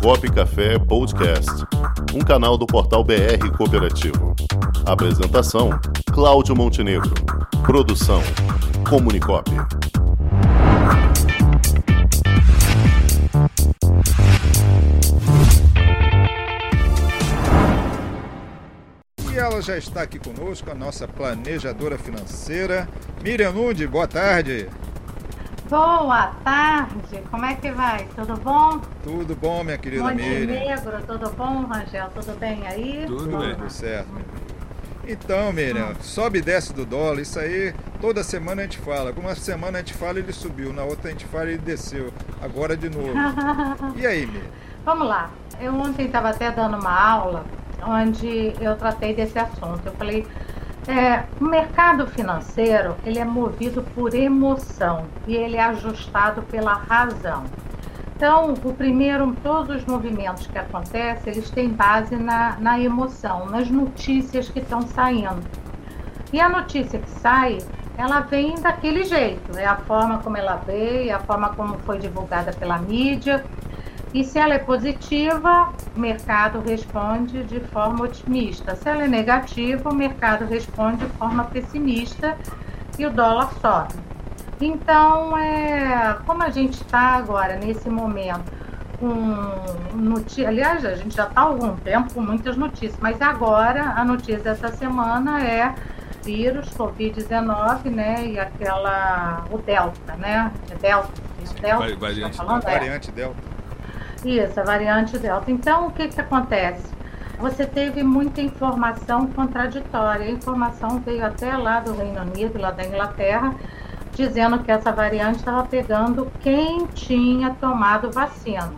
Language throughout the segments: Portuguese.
Comunicop Café Podcast, um canal do portal BR Cooperativo. Apresentação: Cláudio Montenegro. Produção: Comunicop. E ela já está aqui conosco, a nossa planejadora financeira, Miriam Nude. Boa tarde. Boa tarde, como é que vai? Tudo bom? Tudo bom, minha querida Miriam? Montenegro, tudo bom, Rangel? Tudo bem aí? Tudo bem. Tudo certo, Então, Miriam, sobe e desce do dólar, isso aí toda semana a gente fala. Uma semana a gente fala ele subiu, na outra a gente fala ele desceu. Agora de novo. E aí, Miriam? Vamos lá. Eu ontem estava até dando uma aula onde eu tratei desse assunto. Eu falei, é, o mercado financeiro ele é movido por emoção e ele é ajustado pela razão. Então, o primeiro, todos os movimentos que acontecem, eles têm base na, na emoção, nas notícias que estão saindo. E a notícia que sai, ela vem daquele jeito, é a forma como ela veio, a forma como foi divulgada pela mídia. E se ela é positiva, o mercado responde de forma otimista. Se ela é negativa, o mercado responde de forma pessimista e o dólar sobe. Então, é, como a gente está agora, nesse momento, com notícias, aliás, a gente já está há algum tempo com muitas notícias, mas agora a notícia dessa semana é vírus, Covid-19, né, e aquela, o Delta, né, é Delta, é Delta, variante, tá falando? variante Delta. Isso, a variante Delta. Então, o que, que acontece? Você teve muita informação contraditória. A informação veio até lá do Reino Unido, lá da Inglaterra, dizendo que essa variante estava pegando quem tinha tomado vacina.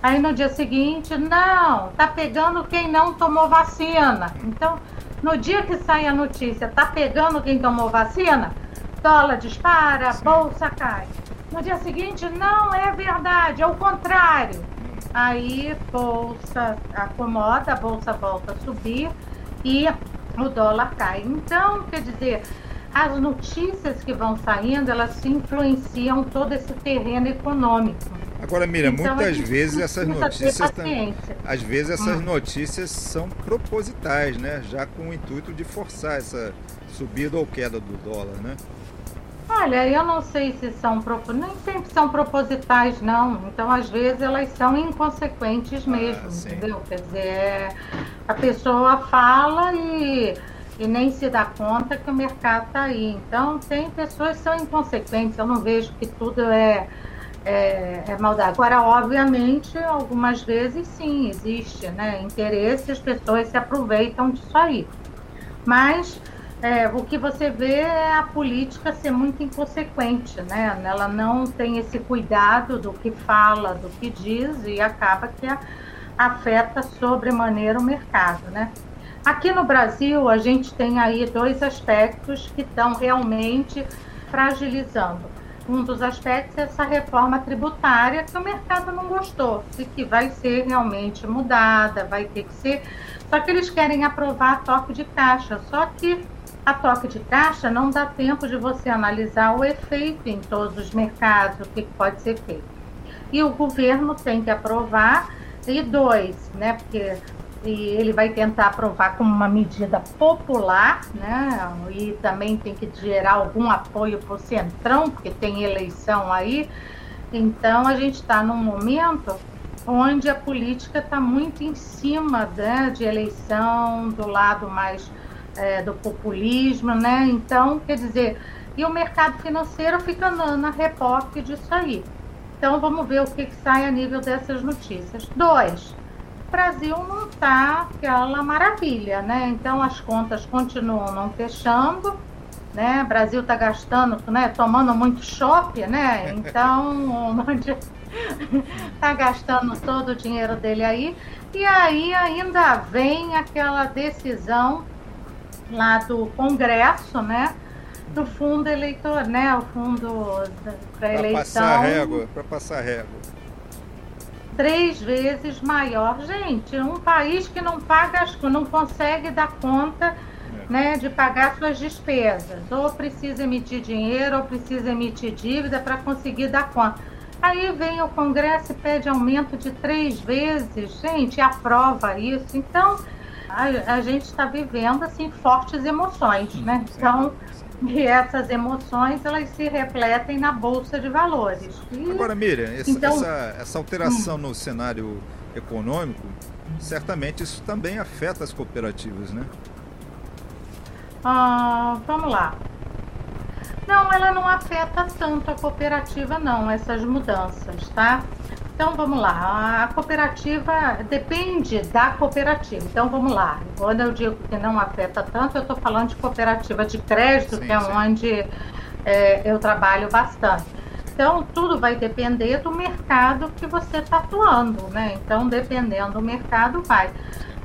Aí no dia seguinte, não, tá pegando quem não tomou vacina. Então, no dia que sai a notícia, tá pegando quem tomou vacina, dólar dispara, Sim. bolsa cai. No dia seguinte, não é verdade, é o contrário. Aí bolsa acomoda, a bolsa volta a subir e o dólar cai. Então, quer dizer, as notícias que vão saindo, elas influenciam todo esse terreno econômico. Agora, mira, então, muitas vezes essas notícias tam, às vezes essas hum. notícias são propositais, né? Já com o intuito de forçar essa subida ou queda do dólar, né? Olha, eu não sei se são nem sempre são propositais, não. Então, às vezes, elas são inconsequentes ah, mesmo, ah, entendeu? Quer dizer, é, a pessoa fala e, e nem se dá conta que o mercado está aí. Então, tem pessoas que são inconsequentes. Eu não vejo que tudo é, é, é maldade. Agora, obviamente, algumas vezes sim, existe né, interesse, as pessoas se aproveitam disso aí. Mas é, o que você vê é a política ser muito inconsequente, né? Ela não tem esse cuidado do que fala, do que diz e acaba que afeta sobremaneira o mercado, né? Aqui no Brasil, a gente tem aí dois aspectos que estão realmente fragilizando. Um dos aspectos é essa reforma tributária que o mercado não gostou e que vai ser realmente mudada, vai ter que ser. Só que eles querem aprovar toque de caixa, só que a toque de caixa não dá tempo de você analisar o efeito em todos os mercados, o que pode ser feito. E o governo tem que aprovar, e dois, né, porque ele vai tentar aprovar como uma medida popular, né, e também tem que gerar algum apoio para o Centrão, porque tem eleição aí. Então, a gente está num momento onde a política está muito em cima né, de eleição, do lado mais é, do populismo, né? Então, quer dizer, e o mercado financeiro fica na, na reporte disso aí. Então, vamos ver o que, que sai a nível dessas notícias. Dois, o Brasil não está aquela maravilha, né? Então, as contas continuam não fechando, né? O Brasil está gastando, né? Tomando muito shopping, né? Então, está gastando todo o dinheiro dele aí. E aí ainda vem aquela decisão lá do Congresso, né? Do fundo eleitor, né? O fundo para eleição. Passar régua, para passar régua. Três vezes maior. Gente, um país que não paga, não consegue dar conta é. né, de pagar suas despesas. Ou precisa emitir dinheiro, ou precisa emitir dívida para conseguir dar conta. Aí vem o Congresso e pede aumento de três vezes, gente, aprova isso. Então, a, a gente está vivendo assim fortes emoções, né? Então, e essas emoções elas se refletem na bolsa de valores. E, Agora, Miriam, essa, então, essa, essa alteração hum. no cenário econômico, certamente isso também afeta as cooperativas, né? Ah, vamos lá. Não, ela não afeta tanto a cooperativa, não, essas mudanças, tá? Então vamos lá, a cooperativa depende da cooperativa. Então vamos lá, quando eu digo que não afeta tanto, eu estou falando de cooperativa de crédito, sim, que é sim. onde é, eu trabalho bastante. Então tudo vai depender do mercado que você está atuando, né? Então dependendo do mercado vai.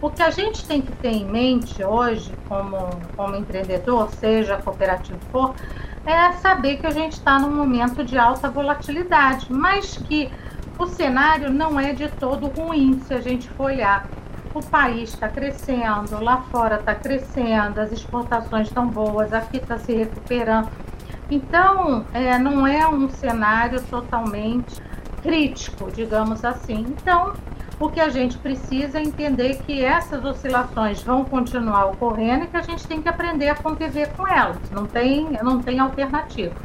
O que a gente tem que ter em mente hoje, como, como empreendedor, seja cooperativo for, é saber que a gente está num momento de alta volatilidade, mas que o cenário não é de todo ruim se a gente for olhar. O país está crescendo, lá fora está crescendo, as exportações estão boas, aqui está se recuperando. Então, é, não é um cenário totalmente crítico, digamos assim. Então, o que a gente precisa é entender que essas oscilações vão continuar ocorrendo e que a gente tem que aprender a conviver com elas. Não tem, não tem alternativa.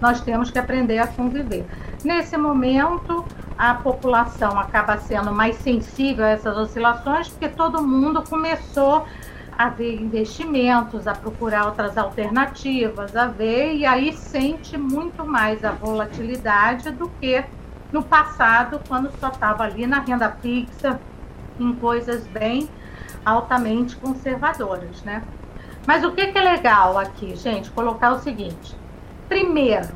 Nós temos que aprender a conviver. Nesse momento, a população acaba sendo mais sensível a essas oscilações, porque todo mundo começou a ver investimentos, a procurar outras alternativas, a ver, e aí sente muito mais a volatilidade do que no passado, quando só estava ali na renda fixa, em coisas bem altamente conservadoras, né? Mas o que, que é legal aqui, gente? Colocar o seguinte: primeiro,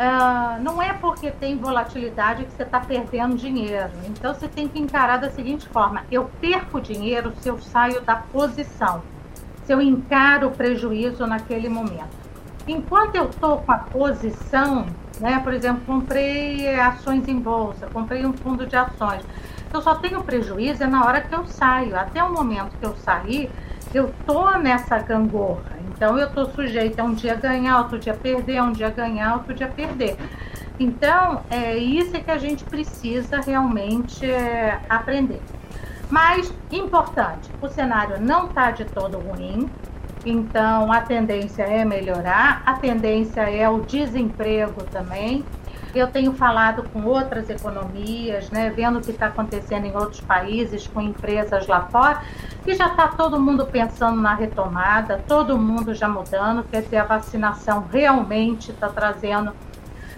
uh, não é porque tem volatilidade que você está perdendo dinheiro. Então você tem que encarar da seguinte forma: eu perco dinheiro se eu saio da posição, se eu encaro o prejuízo naquele momento. Enquanto eu estou com a posição, né? Por exemplo, comprei ações em bolsa, comprei um fundo de ações. Eu só tenho prejuízo é na hora que eu saio. Até o momento que eu sair, eu tô nessa gangorra. Então eu tô sujeita a um dia ganhar, outro dia perder, um dia ganhar, outro dia perder. Então é isso que a gente precisa realmente é, aprender. Mas importante, o cenário não está de todo ruim. Então, a tendência é melhorar, a tendência é o desemprego também. Eu tenho falado com outras economias, né, vendo o que está acontecendo em outros países, com empresas lá fora, e já está todo mundo pensando na retomada, todo mundo já mudando, quer dizer, a vacinação realmente está trazendo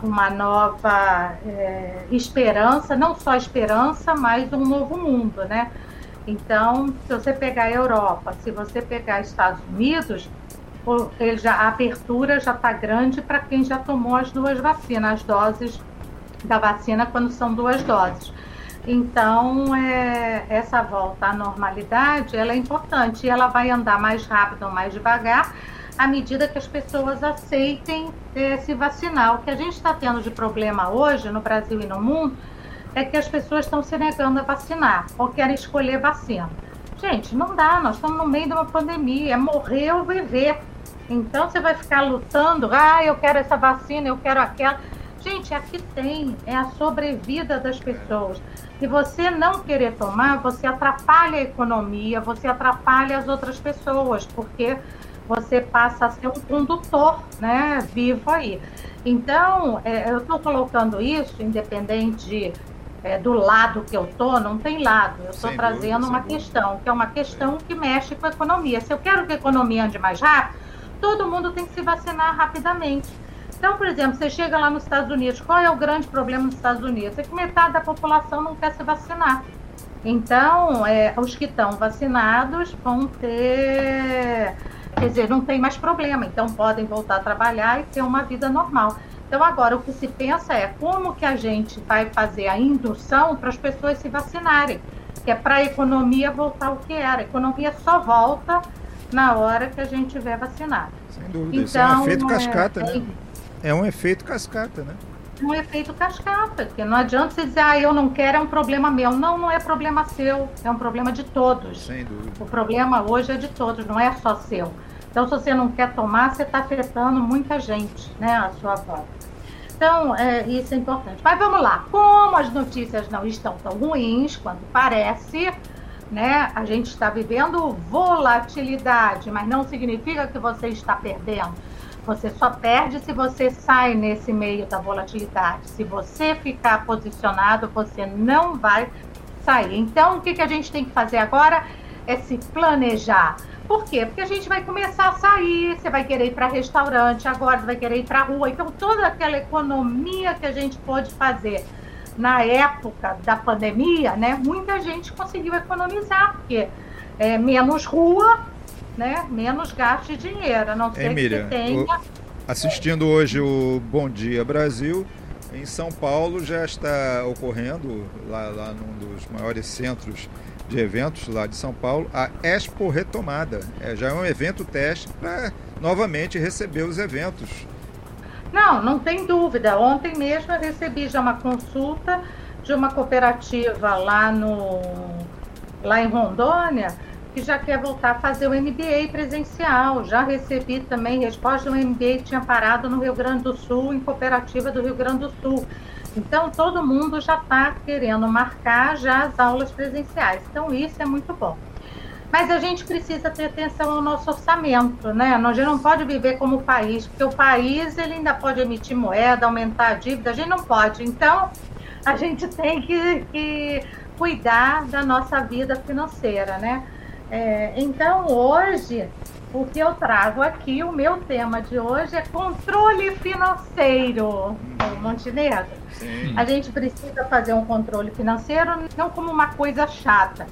uma nova é, esperança, não só esperança, mas um novo mundo, né? Então, se você pegar a Europa, se você pegar Estados Unidos, ele já, a abertura já está grande para quem já tomou as duas vacinas, as doses da vacina quando são duas doses. Então, é, essa volta à normalidade ela é importante e ela vai andar mais rápido ou mais devagar à medida que as pessoas aceitem é, se vacinar. O que a gente está tendo de problema hoje no Brasil e no mundo é que as pessoas estão se negando a vacinar ou querem escolher vacina. Gente, não dá, nós estamos no meio de uma pandemia, é morrer ou viver. Então você vai ficar lutando, ah, eu quero essa vacina, eu quero aquela. Gente, aqui tem, é a sobrevida das pessoas. Se você não querer tomar, você atrapalha a economia, você atrapalha as outras pessoas, porque você passa a ser um condutor, né, vivo aí. Então, é, eu estou colocando isso, independente de é, do lado que eu tô, não tem lado. Eu estou trazendo uma questão, que é uma questão que mexe com a economia. Se eu quero que a economia ande mais rápido, todo mundo tem que se vacinar rapidamente. Então, por exemplo, você chega lá nos Estados Unidos, qual é o grande problema nos Estados Unidos? É que metade da população não quer se vacinar. Então, é, os que estão vacinados vão ter, quer dizer, não tem mais problema, então podem voltar a trabalhar e ter uma vida normal. Então, agora, o que se pensa é como que a gente vai fazer a indução para as pessoas se vacinarem, que é para a economia voltar ao que era. A economia só volta na hora que a gente tiver vacinado. Sem dúvida, então, isso é um então, efeito cascata, é, né? É um efeito cascata, né? um efeito cascata, porque não adianta você dizer, ah, eu não quero, é um problema meu. Não, não é problema seu, é um problema de todos. Sem dúvida. O problema hoje é de todos, não é só seu. Então, se você não quer tomar, você está afetando muita gente, né, à sua volta. Então, é, isso é importante. Mas vamos lá. Como as notícias não estão tão ruins quanto parece, né? A gente está vivendo volatilidade, mas não significa que você está perdendo. Você só perde se você sai nesse meio da volatilidade. Se você ficar posicionado, você não vai sair. Então, o que, que a gente tem que fazer agora é se planejar. Por quê? Porque a gente vai começar a sair, você vai querer ir para restaurante agora, você vai querer ir para rua. Então, toda aquela economia que a gente pode fazer na época da pandemia, né, muita gente conseguiu economizar, porque é, menos rua, né, menos gasto de dinheiro. A não ser Emília, que tenha... o, assistindo hoje o Bom Dia Brasil, em São Paulo já está ocorrendo, lá, lá num dos maiores centros de eventos lá de São Paulo, a Expo Retomada. É, já é um evento teste para novamente receber os eventos. Não, não tem dúvida. Ontem mesmo eu recebi já uma consulta de uma cooperativa lá no lá em Rondônia que já quer voltar a fazer o MBA presencial. Já recebi também resposta do MBA que tinha parado no Rio Grande do Sul, em cooperativa do Rio Grande do Sul. Então, todo mundo já está querendo marcar já as aulas presenciais. Então, isso é muito bom. Mas a gente precisa ter atenção ao nosso orçamento, né? A gente não pode viver como país, porque o país ele ainda pode emitir moeda, aumentar a dívida, a gente não pode. Então, a gente tem que, que cuidar da nossa vida financeira, né? É, então, hoje, o que eu trago aqui, o meu tema de hoje é controle financeiro, Montenegro. Sim. A gente precisa fazer um controle financeiro não como uma coisa chata,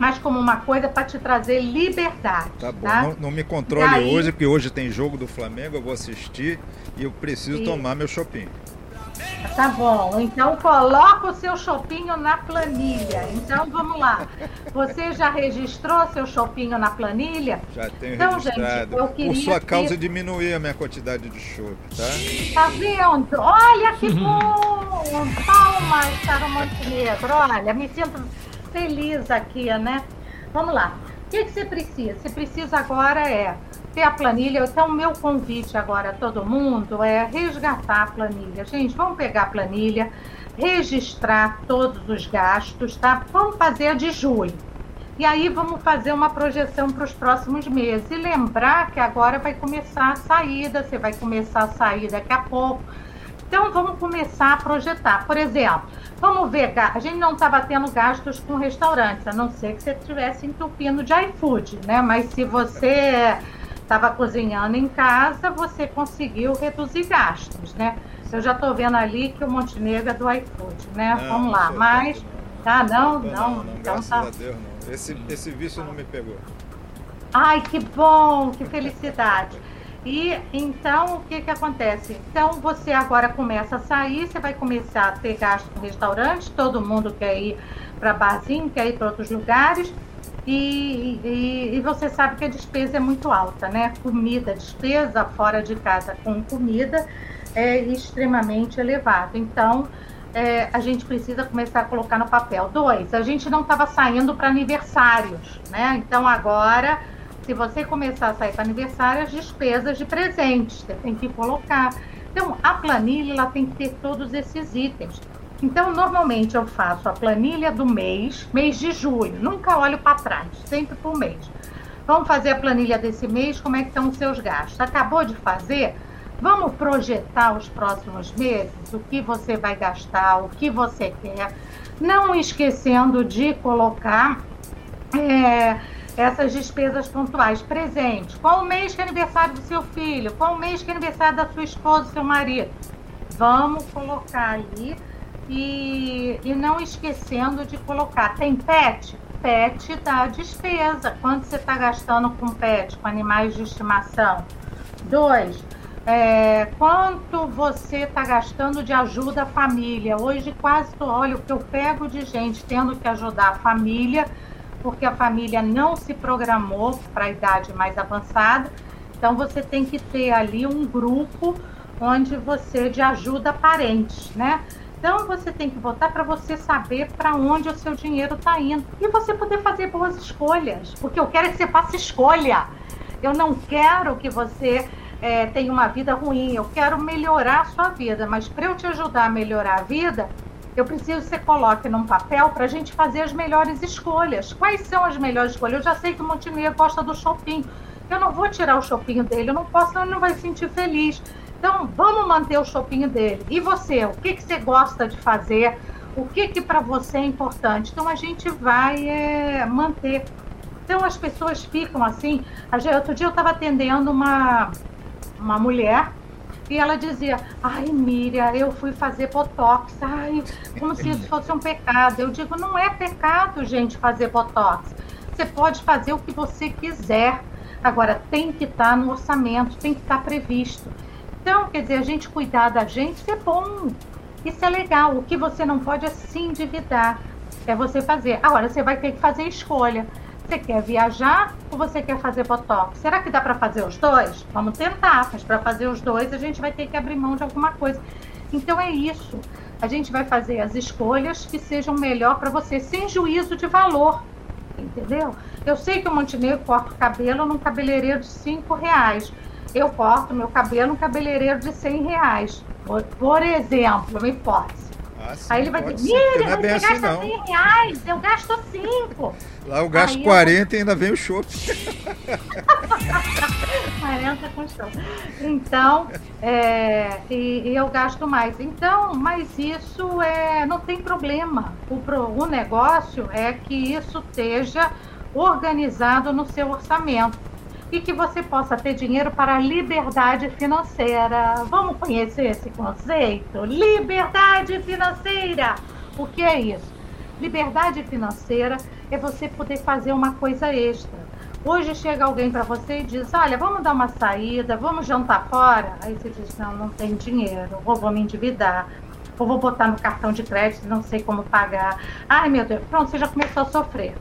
mas como uma coisa para te trazer liberdade. Tá bom, tá? Não, não, me controle hoje, porque hoje tem jogo do Flamengo, eu vou assistir e eu preciso tomar meu shopping. Tá bom, então coloca o seu chopinho na planilha. Então vamos lá. Você já registrou seu chopinho na planilha? Já tenho então, registrado. Gente, eu queria Por sua causa ter... diminuir a minha quantidade de chopp, tá? Tá vendo? Olha que bom! Palmas para o Montenegro. Olha, me sinto feliz aqui, né? Vamos lá. O que, que você precisa? Você precisa agora é ter a planilha. Então, o meu convite agora a todo mundo é resgatar a planilha. Gente, vamos pegar a planilha, registrar todos os gastos, tá? Vamos fazer a de julho. E aí vamos fazer uma projeção para os próximos meses. E lembrar que agora vai começar a saída, você vai começar a sair daqui a pouco. Então vamos começar a projetar. Por exemplo, vamos ver, a gente não estava tendo gastos com restaurantes, a não ser que você estivesse entupindo de iFood, né? Mas se você estava cozinhando em casa, você conseguiu reduzir gastos, né? Eu já estou vendo ali que o Montenegro é do iFood, né? Não, Vamos lá, mas... Tá, não, não, não, não, então tá. Deus, não. Esse, esse vício não me pegou. Ai, que bom, que felicidade. E então o que que acontece? Então você agora começa a sair, você vai começar a ter gasto com restaurante, todo mundo quer ir para barzinho, quer ir para outros lugares. E, e, e, você sabe que a despesa é muito alta, né? Comida, despesa fora de casa com comida é extremamente elevado. Então, é, a gente precisa começar a colocar no papel. Dois, a gente não estava saindo para aniversários, né? Então, agora, se você começar a sair para aniversário, as despesas de presentes, você tem que colocar. Então, a planilha ela tem que ter todos esses itens. Então, normalmente eu faço a planilha do mês, mês de julho. Nunca olho para trás, sempre por mês. Vamos fazer a planilha desse mês, como é que estão os seus gastos. Acabou de fazer? Vamos projetar os próximos meses, o que você vai gastar, o que você quer. Não esquecendo de colocar é, essas despesas pontuais presentes. Qual o mês que é aniversário do seu filho? Qual o mês que é aniversário da sua esposa, do seu marido? Vamos colocar ali e, e não esquecendo de colocar, tem pet? Pet dá despesa. Quanto você está gastando com pet, com animais de estimação? Dois, é, quanto você está gastando de ajuda à família? Hoje quase olha o que eu pego de gente tendo que ajudar a família, porque a família não se programou para a idade mais avançada. Então você tem que ter ali um grupo onde você de ajuda parentes, né? Então você tem que votar para você saber para onde o seu dinheiro está indo e você poder fazer boas escolhas, porque eu quero que você faça escolha. Eu não quero que você é, tem uma vida ruim, eu quero melhorar a sua vida, mas para eu te ajudar a melhorar a vida, eu preciso que você coloque num papel para a gente fazer as melhores escolhas. Quais são as melhores escolhas? Eu já sei que o Montenegro gosta do shopping. Eu não vou tirar o shopping dele, eu não posso, ele não vai se sentir feliz. Então, vamos manter o shopping dele. E você, o que, que você gosta de fazer? O que, que para você é importante? Então, a gente vai é, manter. Então, as pessoas ficam assim. Outro dia eu estava atendendo uma, uma mulher e ela dizia: Ai, Miriam, eu fui fazer botox. Ai, como se isso fosse um pecado. Eu digo: Não é pecado, gente, fazer botox. Você pode fazer o que você quiser. Agora, tem que estar tá no orçamento, tem que estar tá previsto. Então, quer dizer, a gente cuidar da gente, isso é bom. Isso é legal. O que você não pode é se endividar. É você fazer. Agora, você vai ter que fazer escolha. Você quer viajar ou você quer fazer botox? Será que dá para fazer os dois? Vamos tentar, mas para fazer os dois a gente vai ter que abrir mão de alguma coisa. Então é isso. A gente vai fazer as escolhas que sejam melhor para você, sem juízo de valor. Entendeu? Eu sei que o Montenegro corta o cabelo num cabeleireiro de 5 reais. Eu corto meu cabelo num cabeleireiro de 100 reais. Por, por exemplo, uma hipótese. Ah, sim, Aí ele vai dizer, Mira, é você assim, gasta assim, 100 reais, eu gasto 5. Lá eu gasto Aí 40 eu... e ainda vem o shopping. 40 com show. Então, é, e, e, eu gasto mais. Então, mas isso é, não tem problema. O, o negócio é que isso esteja organizado no seu orçamento e que você possa ter dinheiro para a liberdade financeira. Vamos conhecer esse conceito? Liberdade financeira! O que é isso? Liberdade financeira é você poder fazer uma coisa extra. Hoje chega alguém para você e diz: Olha, vamos dar uma saída, vamos jantar fora. Aí você diz: Não, não tenho dinheiro, ou vou me endividar, ou vou botar no cartão de crédito, não sei como pagar. Ai meu Deus, pronto, você já começou a sofrer.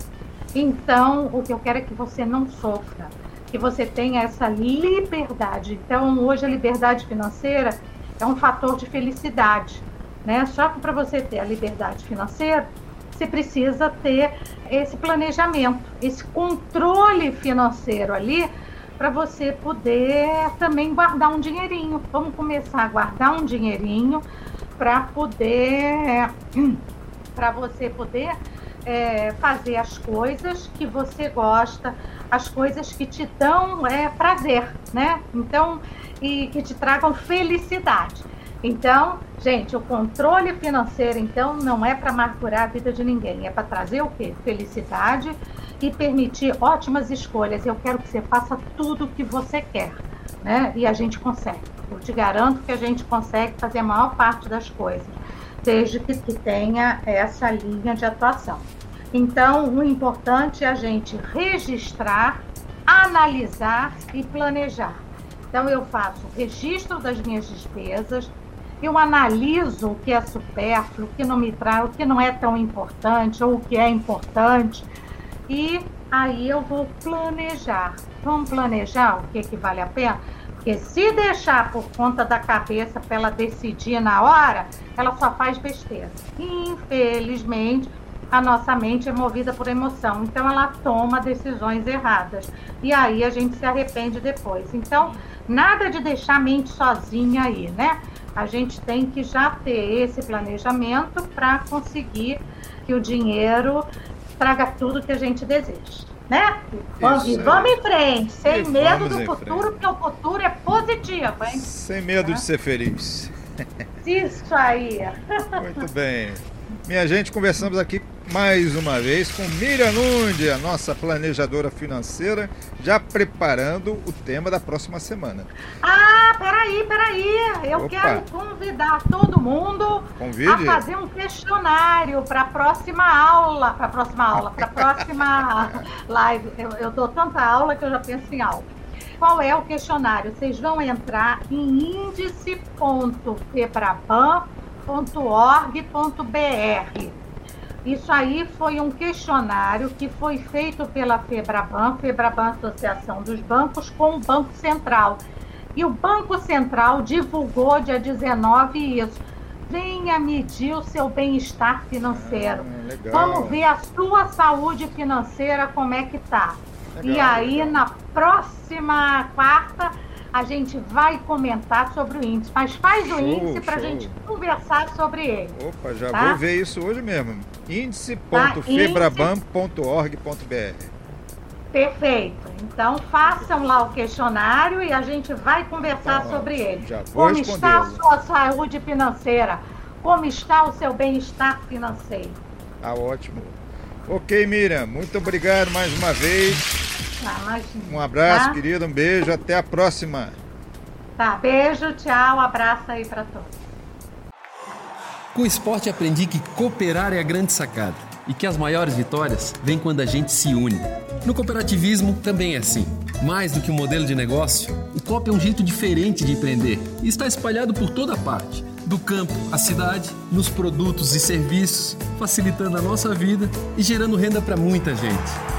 Então, o que eu quero é que você não sofra que você tenha essa liberdade. Então, hoje a liberdade financeira é um fator de felicidade, né? Só que para você ter a liberdade financeira, você precisa ter esse planejamento, esse controle financeiro ali para você poder também guardar um dinheirinho. Vamos começar a guardar um dinheirinho para poder para você poder é, fazer as coisas que você gosta, as coisas que te dão é, prazer, né? Então, e que te tragam felicidade. Então, gente, o controle financeiro, então, não é para amargurar a vida de ninguém, é para trazer o quê? Felicidade e permitir ótimas escolhas. Eu quero que você faça tudo o que você quer, né? E a gente consegue. Eu te garanto que a gente consegue fazer a maior parte das coisas, desde que, que tenha essa linha de atuação. Então, o importante é a gente registrar, analisar e planejar. Então, eu faço o registro das minhas despesas, eu analiso o que é supérfluo, o que não me traz, o que não é tão importante ou o que é importante e aí eu vou planejar. Vamos planejar o que, que vale a pena? Porque se deixar por conta da cabeça para ela decidir na hora, ela só faz besteira. Infelizmente, a nossa mente é movida por emoção, então ela toma decisões erradas. E aí a gente se arrepende depois. Então, nada de deixar a mente sozinha aí, né? A gente tem que já ter esse planejamento para conseguir que o dinheiro traga tudo que a gente deseja. Né? Vamos, e vamos em frente, sem medo do futuro, porque o futuro é positivo, hein? Sem medo de ser feliz. Isso aí. Muito bem. Minha gente, conversamos aqui mais uma vez com Miriam Nundi, a nossa planejadora financeira, já preparando o tema da próxima semana. Ah, peraí, peraí. Eu Opa. quero convidar todo mundo Convide. a fazer um questionário para a próxima aula. Para a próxima aula, para a próxima live. Eu, eu dou tanta aula que eu já penso em aula. Qual é o questionário? Vocês vão entrar em índice.febraban.org.br isso aí foi um questionário que foi feito pela Febraban, Febraban Associação dos Bancos, com o Banco Central. E o Banco Central divulgou dia 19 isso. Venha medir o seu bem-estar financeiro. Ah, Vamos ver a sua saúde financeira como é que tá. Legal, e aí, legal. na próxima quarta, a gente vai comentar sobre o índice. Mas faz show, o índice para a gente conversar sobre ele. Opa, já tá? vou ver isso hoje mesmo. índice.febraban.org.br Perfeito. Então façam lá o questionário e a gente vai conversar tá, sobre ele. Como está a sua saúde financeira? Como está o seu bem-estar financeiro? Ah, ótimo. Ok, Miriam, muito obrigado mais uma vez. Ah, um abraço, tá? querido, um beijo, até a próxima. Tá, beijo, tchau, abraço aí para todos. Com o esporte aprendi que cooperar é a grande sacada e que as maiores vitórias vêm quando a gente se une. No cooperativismo também é assim. Mais do que um modelo de negócio, o COP é um jeito diferente de empreender e está espalhado por toda parte do campo à cidade, nos produtos e serviços, facilitando a nossa vida e gerando renda para muita gente.